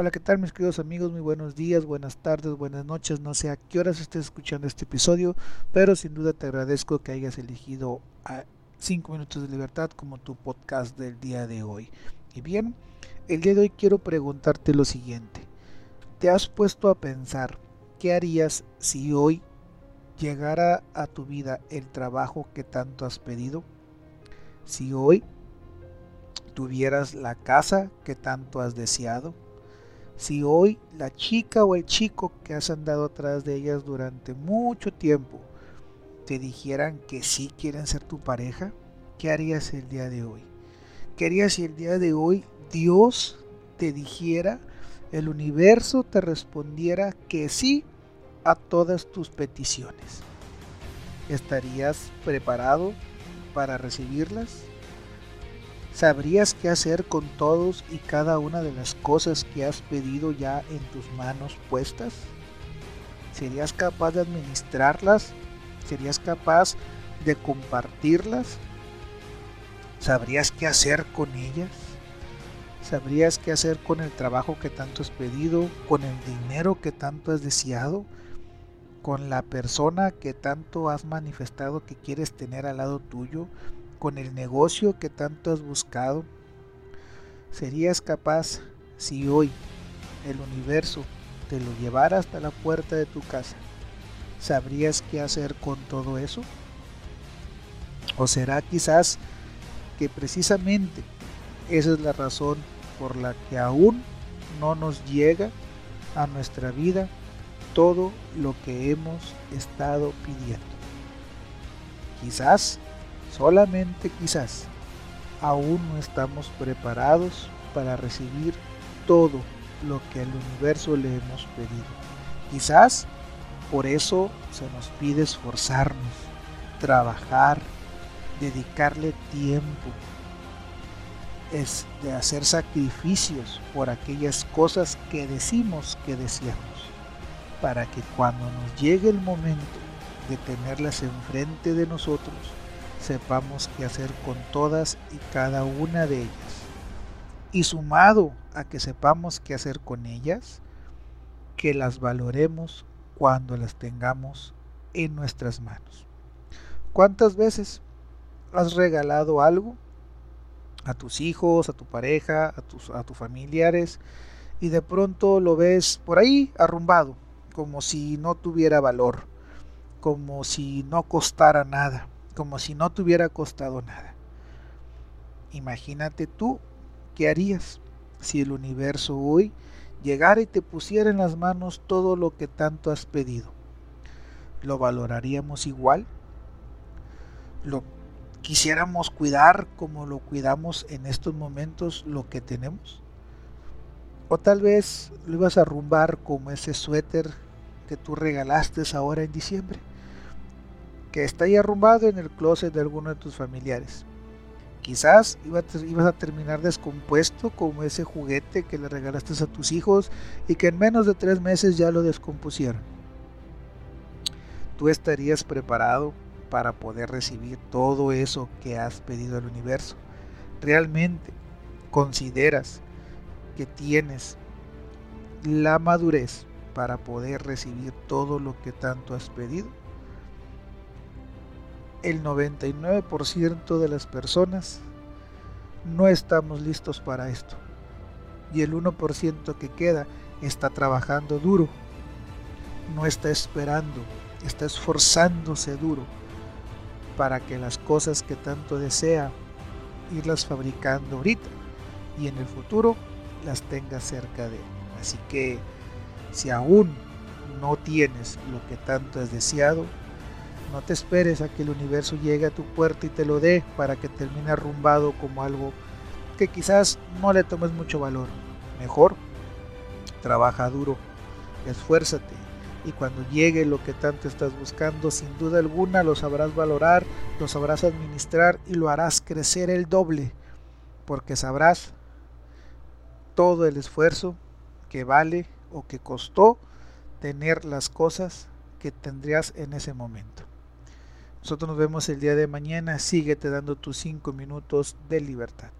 Hola, ¿qué tal mis queridos amigos? Muy buenos días, buenas tardes, buenas noches. No sé a qué horas estés escuchando este episodio, pero sin duda te agradezco que hayas elegido a 5 minutos de libertad como tu podcast del día de hoy. Y bien, el día de hoy quiero preguntarte lo siguiente. ¿Te has puesto a pensar qué harías si hoy llegara a tu vida el trabajo que tanto has pedido? Si hoy tuvieras la casa que tanto has deseado? Si hoy la chica o el chico que has andado atrás de ellas durante mucho tiempo te dijeran que sí quieren ser tu pareja, ¿qué harías el día de hoy? ¿Qué harías si el día de hoy Dios te dijera, el universo te respondiera que sí a todas tus peticiones? ¿Estarías preparado para recibirlas? ¿Sabrías qué hacer con todos y cada una de las cosas que has pedido ya en tus manos puestas? ¿Serías capaz de administrarlas? ¿Serías capaz de compartirlas? ¿Sabrías qué hacer con ellas? ¿Sabrías qué hacer con el trabajo que tanto has pedido? ¿Con el dinero que tanto has deseado? ¿Con la persona que tanto has manifestado que quieres tener al lado tuyo? Con el negocio que tanto has buscado? ¿Serías capaz si hoy el universo te lo llevara hasta la puerta de tu casa? ¿Sabrías qué hacer con todo eso? ¿O será quizás que precisamente esa es la razón por la que aún no nos llega a nuestra vida todo lo que hemos estado pidiendo? Quizás Solamente quizás aún no estamos preparados para recibir todo lo que al universo le hemos pedido. Quizás por eso se nos pide esforzarnos, trabajar, dedicarle tiempo, es de hacer sacrificios por aquellas cosas que decimos que deseamos, para que cuando nos llegue el momento de tenerlas enfrente de nosotros, sepamos qué hacer con todas y cada una de ellas. Y sumado a que sepamos qué hacer con ellas, que las valoremos cuando las tengamos en nuestras manos. ¿Cuántas veces has regalado algo a tus hijos, a tu pareja, a tus, a tus familiares y de pronto lo ves por ahí arrumbado, como si no tuviera valor, como si no costara nada? Como si no te hubiera costado nada. Imagínate tú qué harías si el universo hoy llegara y te pusiera en las manos todo lo que tanto has pedido. ¿Lo valoraríamos igual? ¿Lo quisiéramos cuidar como lo cuidamos en estos momentos lo que tenemos? O tal vez lo ibas a arrumbar como ese suéter que tú regalaste ahora en diciembre que está ahí arrumbado en el closet de alguno de tus familiares. Quizás ibas a terminar descompuesto como ese juguete que le regalaste a tus hijos y que en menos de tres meses ya lo descompusieron. Tú estarías preparado para poder recibir todo eso que has pedido al universo. ¿Realmente consideras que tienes la madurez para poder recibir todo lo que tanto has pedido? El 99% de las personas no estamos listos para esto. Y el 1% que queda está trabajando duro, no está esperando, está esforzándose duro para que las cosas que tanto desea irlas fabricando ahorita y en el futuro las tenga cerca de él. Así que si aún no tienes lo que tanto has deseado, no te esperes a que el universo llegue a tu puerta y te lo dé para que termine arrumbado como algo que quizás no le tomes mucho valor. Mejor, trabaja duro, esfuérzate y cuando llegue lo que tanto estás buscando, sin duda alguna lo sabrás valorar, lo sabrás administrar y lo harás crecer el doble, porque sabrás todo el esfuerzo que vale o que costó tener las cosas que tendrías en ese momento. Nosotros nos vemos el día de mañana. Síguete dando tus 5 minutos de libertad.